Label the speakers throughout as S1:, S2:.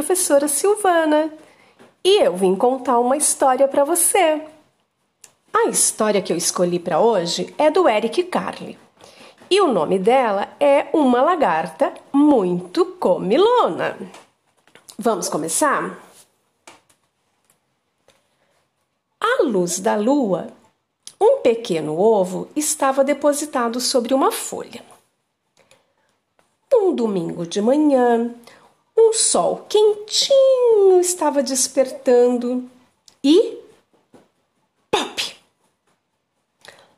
S1: professora Silvana e eu vim contar uma história para você. A história que eu escolhi para hoje é do Eric Carle e o nome dela é Uma Lagarta Muito Comilona. Vamos começar? À luz da lua, um pequeno ovo estava depositado sobre uma folha. Um domingo de manhã, um sol quentinho estava despertando e. Pop!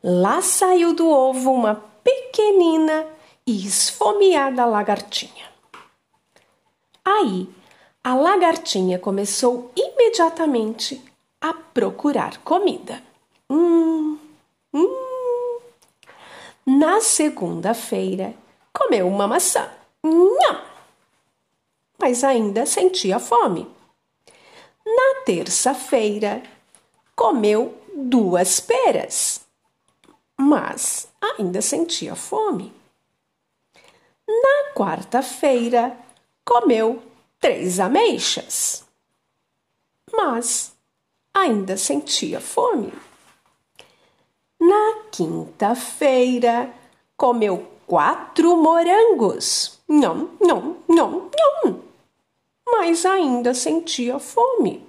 S1: Lá saiu do ovo uma pequenina e esfomeada lagartinha. Aí, a lagartinha começou imediatamente a procurar comida. Hum, hum. Na segunda-feira, comeu uma maçã. Nham! Mas ainda sentia fome. Na terça-feira, comeu duas peras. Mas ainda sentia fome. Na quarta-feira, comeu três ameixas. Mas ainda sentia fome. Na quinta-feira, comeu quatro morangos. Não, não, não, não. Mas ainda sentia fome.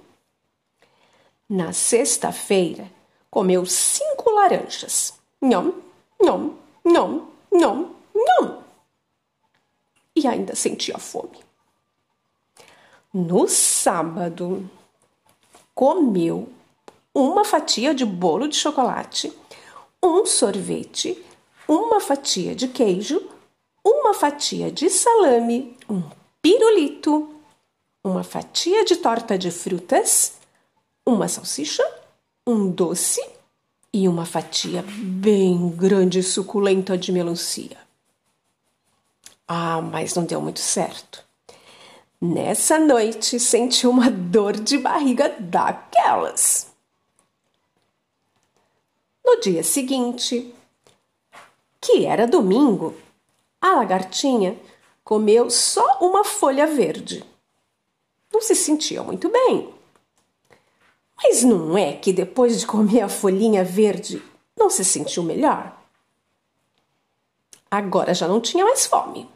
S1: Na sexta-feira, comeu cinco laranjas. Não, não, não, não, não. E ainda sentia fome. No sábado, comeu uma fatia de bolo de chocolate, um sorvete, uma fatia de queijo, uma fatia de salame, um pirulito, uma fatia de torta de frutas, uma salsicha, um doce e uma fatia bem grande e suculenta de melancia. Ah, mas não deu muito certo. Nessa noite senti uma dor de barriga daquelas. No dia seguinte, que era domingo, a lagartinha comeu só uma folha verde. Não se sentia muito bem. Mas não é que depois de comer a folhinha verde não se sentiu melhor? Agora já não tinha mais fome.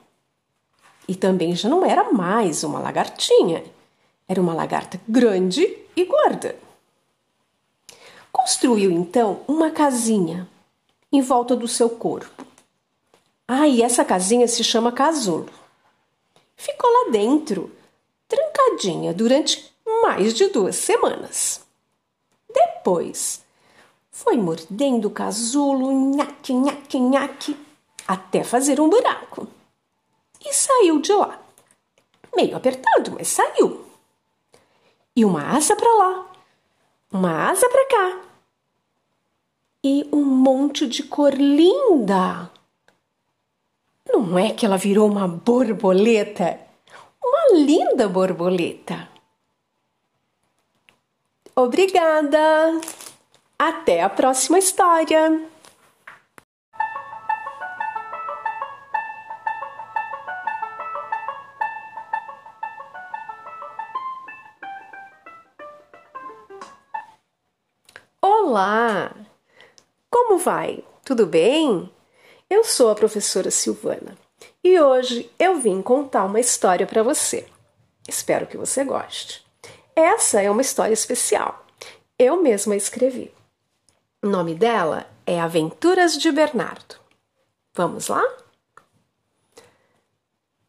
S1: E também já não era mais uma lagartinha. Era uma lagarta grande e gorda. Construiu então uma casinha em volta do seu corpo. Ah, e essa casinha se chama casulo. Ficou lá dentro, trancadinha, durante mais de duas semanas. Depois, foi mordendo o casulo, nhaque, nhaque, nhaque, até fazer um buraco. E saiu de lá. Meio apertado, mas saiu. E uma asa para lá, uma asa para cá, e um monte de cor linda. Não é que ela virou uma borboleta? Uma linda borboleta. Obrigada! Até a próxima história! Olá! Como vai? Tudo bem? Eu sou a professora Silvana e hoje eu vim contar uma história para você. Espero que você goste. Essa é uma história especial. Eu mesma escrevi. O nome dela é Aventuras de Bernardo. Vamos lá?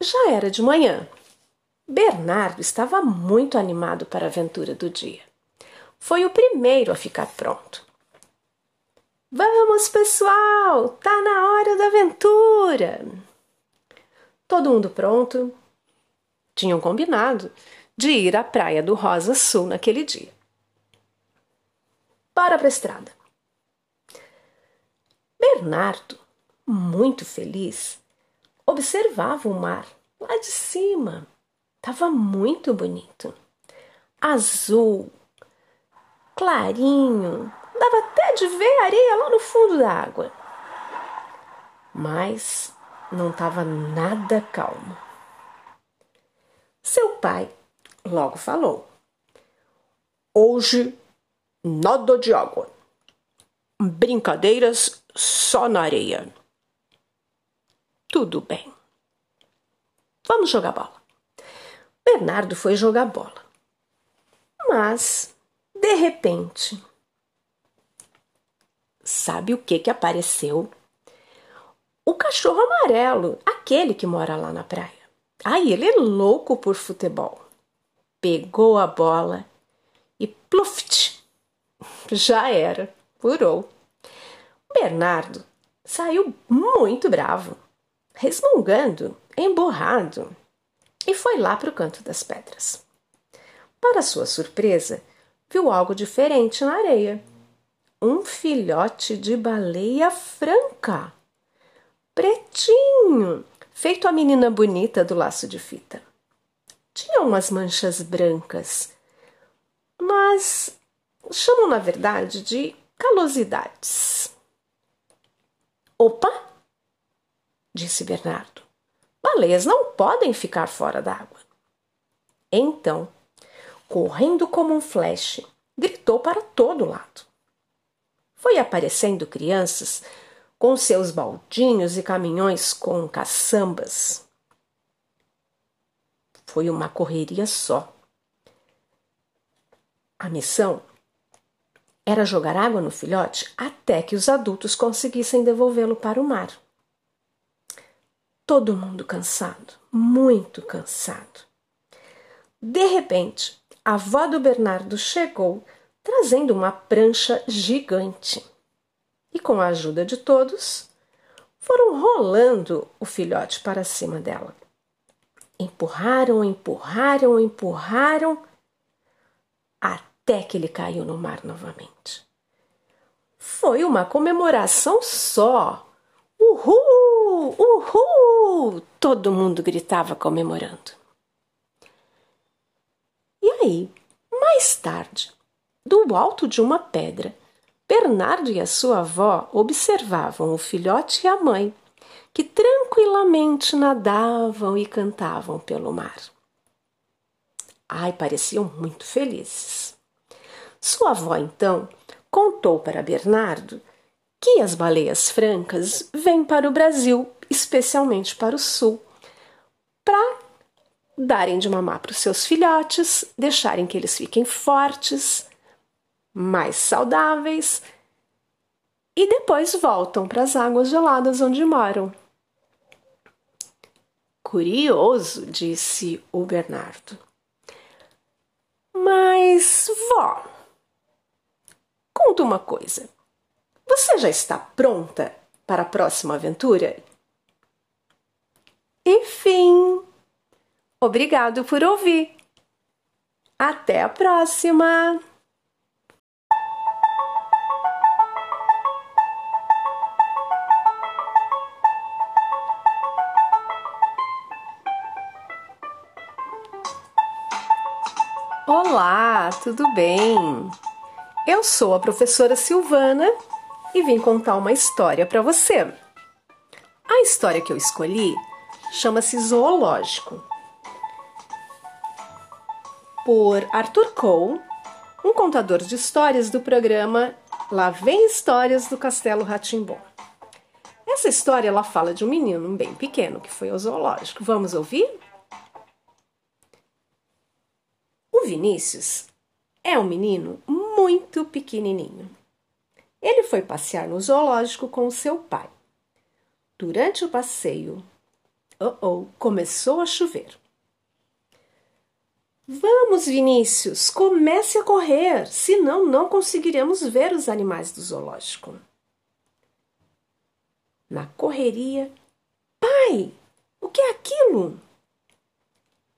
S1: Já era de manhã. Bernardo estava muito animado para a aventura do dia. Foi o primeiro a ficar pronto. Vamos, pessoal! Tá na hora da aventura! Todo mundo pronto? Tinham combinado de ir à praia do Rosa Sul naquele dia. Bora para a estrada. Bernardo, muito feliz, observava o mar lá de cima. Tava muito bonito. Azul, clarinho, Dava até de ver areia lá no fundo da água. Mas não estava nada calmo. Seu pai logo falou: Hoje nada de água. Brincadeiras só na areia. Tudo bem. Vamos jogar bola. Bernardo foi jogar bola. Mas, de repente, sabe o que que apareceu? O cachorro amarelo, aquele que mora lá na praia. Ai, ele é louco por futebol. Pegou a bola e pluft! Já era, furou. Bernardo saiu muito bravo, resmungando, emborrado, e foi lá para o canto das pedras. Para sua surpresa, viu algo diferente na areia. Um filhote de baleia franca, pretinho, feito a menina bonita do laço de fita. Tinha umas manchas brancas, mas chamam na verdade de calosidades. Opa! disse Bernardo. Baleias não podem ficar fora d'água. Então, correndo como um flash, gritou para todo lado. Foi aparecendo crianças com seus baldinhos e caminhões com caçambas. Foi uma correria só. A missão era jogar água no filhote até que os adultos conseguissem devolvê-lo para o mar. Todo mundo cansado, muito cansado. De repente, a avó do Bernardo chegou trazendo uma prancha gigante. E com a ajuda de todos, foram rolando o filhote para cima dela. Empurraram, empurraram, empurraram, até que ele caiu no mar novamente. Foi uma comemoração só. Uhul! Uhul! Todo mundo gritava comemorando. E aí, mais tarde, do alto de uma pedra, Bernardo e a sua avó observavam o filhote e a mãe, que tranquilamente nadavam e cantavam pelo mar. Ai, pareciam muito felizes. Sua avó, então, contou para Bernardo que as baleias francas vêm para o Brasil, especialmente para o sul, para darem de mamar para os seus filhotes, deixarem que eles fiquem fortes, mais saudáveis e depois voltam para as águas geladas onde moram. Curioso, disse o Bernardo. Mas, vó, conta uma coisa. Você já está pronta para a próxima aventura? Enfim, obrigado por ouvir. Até a próxima! Tudo bem? Eu sou a professora Silvana e vim contar uma história para você. A história que eu escolhi chama-se Zoológico, por Arthur Cole, um contador de histórias do programa Lá Vem Histórias do Castelo Ratimbom. Essa história ela fala de um menino bem pequeno que foi ao zoológico. Vamos ouvir? O Vinícius é um menino muito pequenininho. Ele foi passear no zoológico com seu pai. Durante o passeio, oh, oh começou a chover. Vamos, Vinícius, comece a correr, senão não conseguiremos ver os animais do zoológico. Na correria, pai, o que é aquilo?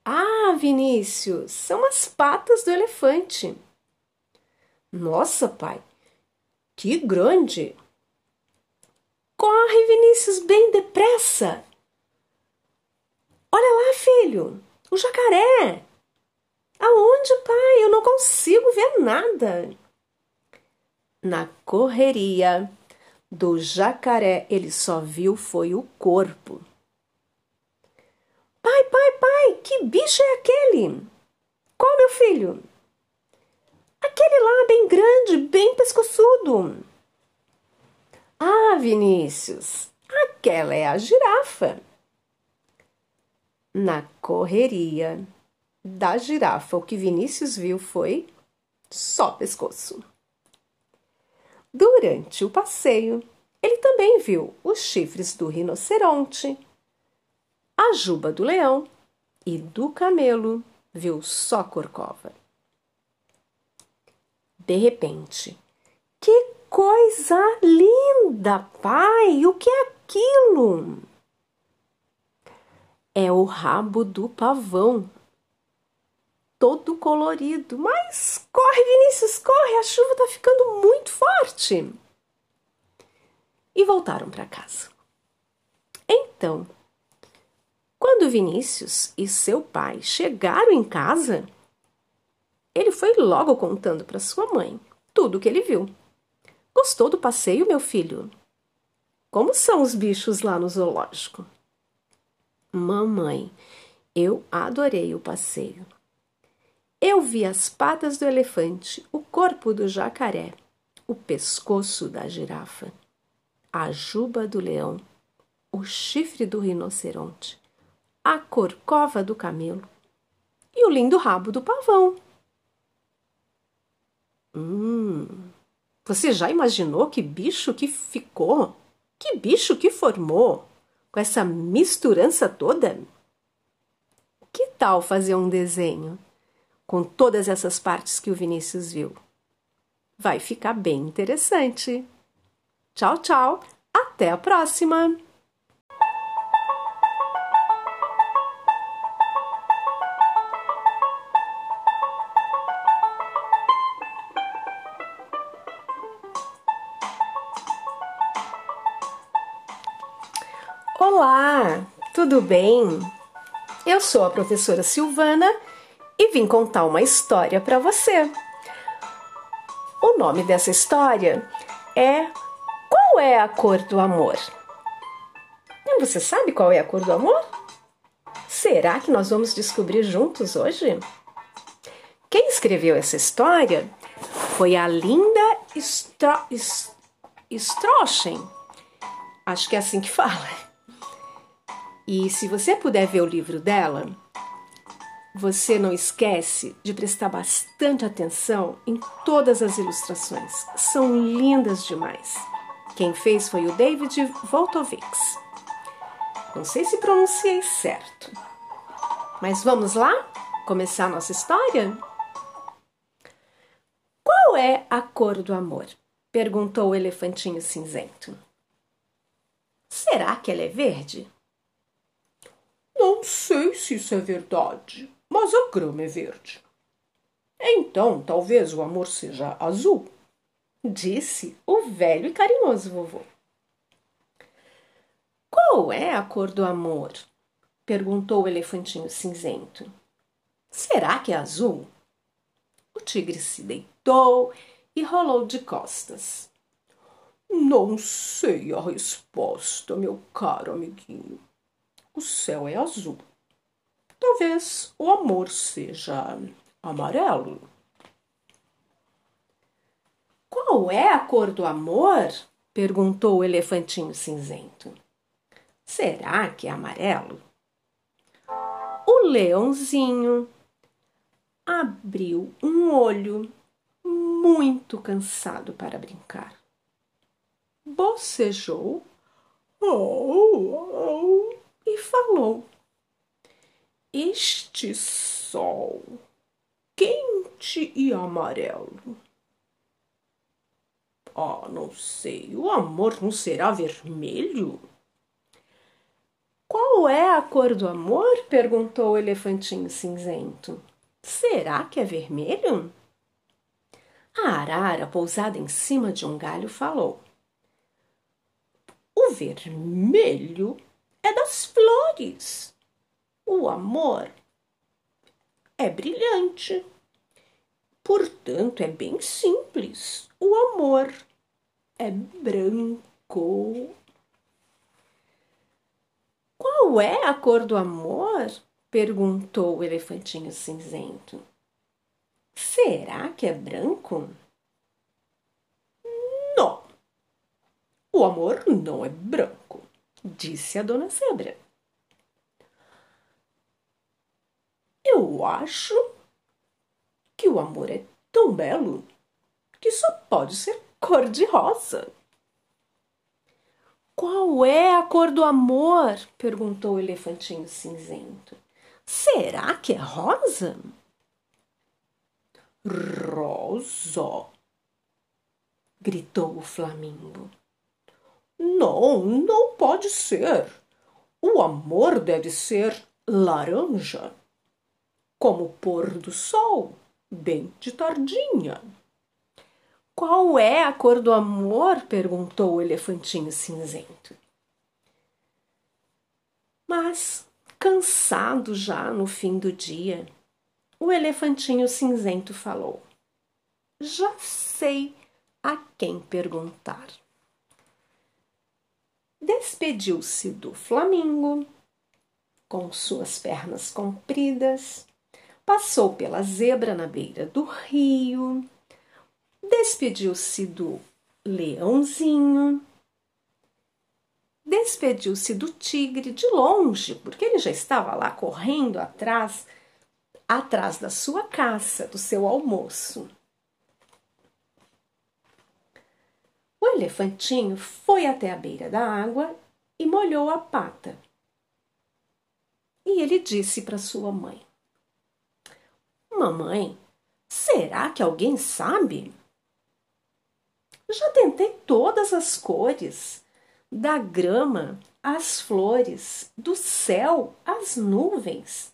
S1: Ah, Vinícius, são as patas do elefante. Nossa, pai, que grande! Corre, Vinícius, bem depressa! Olha lá, filho, o jacaré! Aonde, pai? Eu não consigo ver nada. Na correria do jacaré, ele só viu foi o corpo. Pai, pai, pai, que bicho é aquele? Qual, meu filho? Aquele lá, bem grande, bem pescoçudo. Ah, Vinícius, aquela é a girafa. Na correria da girafa, o que Vinícius viu foi só pescoço. Durante o passeio, ele também viu os chifres do rinoceronte, a juba do leão e do camelo viu só corcova. De repente, que coisa linda, pai! O que é aquilo? É o rabo do pavão, todo colorido. Mas corre, Vinícius, corre, a chuva está ficando muito forte. E voltaram para casa. Então, quando Vinícius e seu pai chegaram em casa, ele foi logo contando para sua mãe tudo o que ele viu. Gostou do passeio, meu filho? Como são os bichos lá no zoológico? Mamãe, eu adorei o passeio. Eu vi as patas do elefante, o corpo do jacaré, o pescoço da girafa, a juba do leão, o chifre do rinoceronte, a corcova do camelo e o lindo rabo do pavão. Hum, você já imaginou que bicho que ficou? Que bicho que formou? Com essa misturança toda? Que tal fazer um desenho? com todas essas partes que o Vinícius viu. Vai ficar bem interessante. Tchau, tchau. Até a próxima! Bem? Eu sou a professora Silvana e vim contar uma história para você. O nome dessa história é Qual é a cor do amor? Você sabe qual é a cor do amor? Será que nós vamos descobrir juntos hoje? Quem escreveu essa história foi a Linda Stro Strochen. Acho que é assim que fala. E se você puder ver o livro dela, você não esquece de prestar bastante atenção em todas as ilustrações. São lindas demais. Quem fez foi o David Voltovics. Não sei se pronunciei certo. Mas vamos lá começar a nossa história? Qual é a cor do amor? perguntou o elefantinho cinzento. Será que ela é verde?
S2: Não sei se isso é verdade, mas a grama é verde. Então, talvez o amor seja azul,
S1: disse o velho e carinhoso vovô. Qual é a cor do amor? perguntou o elefantinho cinzento. Será que é azul? O tigre se deitou e rolou de costas.
S2: Não sei a resposta, meu caro amiguinho. O céu é azul. Talvez o amor seja amarelo.
S1: Qual é a cor do amor? perguntou o elefantinho cinzento. Será que é amarelo? O leãozinho abriu um olho muito cansado para brincar. Bocejou oh, oh, e falou: este sol quente e amarelo.
S2: Ah, não sei, o amor não será vermelho?
S1: Qual é a cor do amor? perguntou o elefantinho cinzento. Será que é vermelho? A arara, pousada em cima de um galho, falou:
S2: O vermelho é das flores. O amor é brilhante. Portanto, é bem simples. O amor é branco.
S1: Qual é a cor do amor? perguntou o elefantinho cinzento. Será que é branco?
S2: Não. O amor não é branco, disse a dona Zebra. Eu acho que o amor é tão belo que só pode ser cor de rosa.
S1: Qual é a cor do amor? perguntou o elefantinho cinzento. Será que é rosa?
S2: Rosa,
S1: gritou o flamingo.
S2: Não, não pode ser. O amor deve ser laranja, como o pôr do sol, bem de tardinha.
S1: Qual é a cor do amor? perguntou o elefantinho cinzento. Mas, cansado já no fim do dia, o elefantinho cinzento falou: Já sei a quem perguntar. Despediu-se do flamingo, com suas pernas compridas, passou pela zebra na beira do rio, despediu-se do leãozinho, despediu-se do tigre de longe, porque ele já estava lá correndo atrás atrás da sua caça, do seu almoço. O elefantinho foi até a beira da água e molhou a pata. E ele disse para sua mãe: Mamãe, será que alguém sabe? Já tentei todas as cores, da grama às flores, do céu às nuvens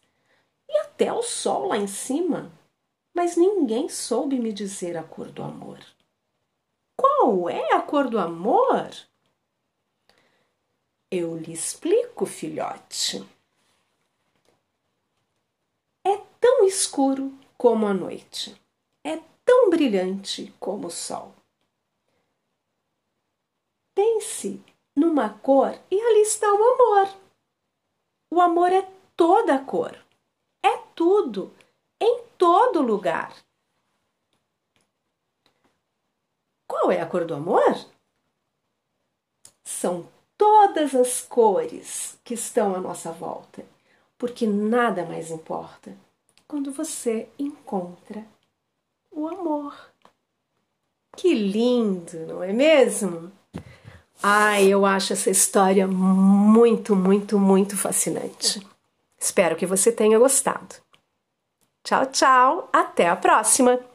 S1: e até o sol lá em cima, mas ninguém soube me dizer a cor do amor. Qual é a cor do amor? Eu lhe explico, filhote. É tão escuro como a noite, é tão brilhante como o sol. Pense numa cor e ali está o amor. O amor é toda cor, é tudo, em todo lugar. Qual é a cor do amor? São todas as cores que estão à nossa volta, porque nada mais importa quando você encontra o amor. Que lindo, não é mesmo? Ai, eu acho essa história muito, muito, muito fascinante. Espero que você tenha gostado. Tchau, tchau. Até a próxima!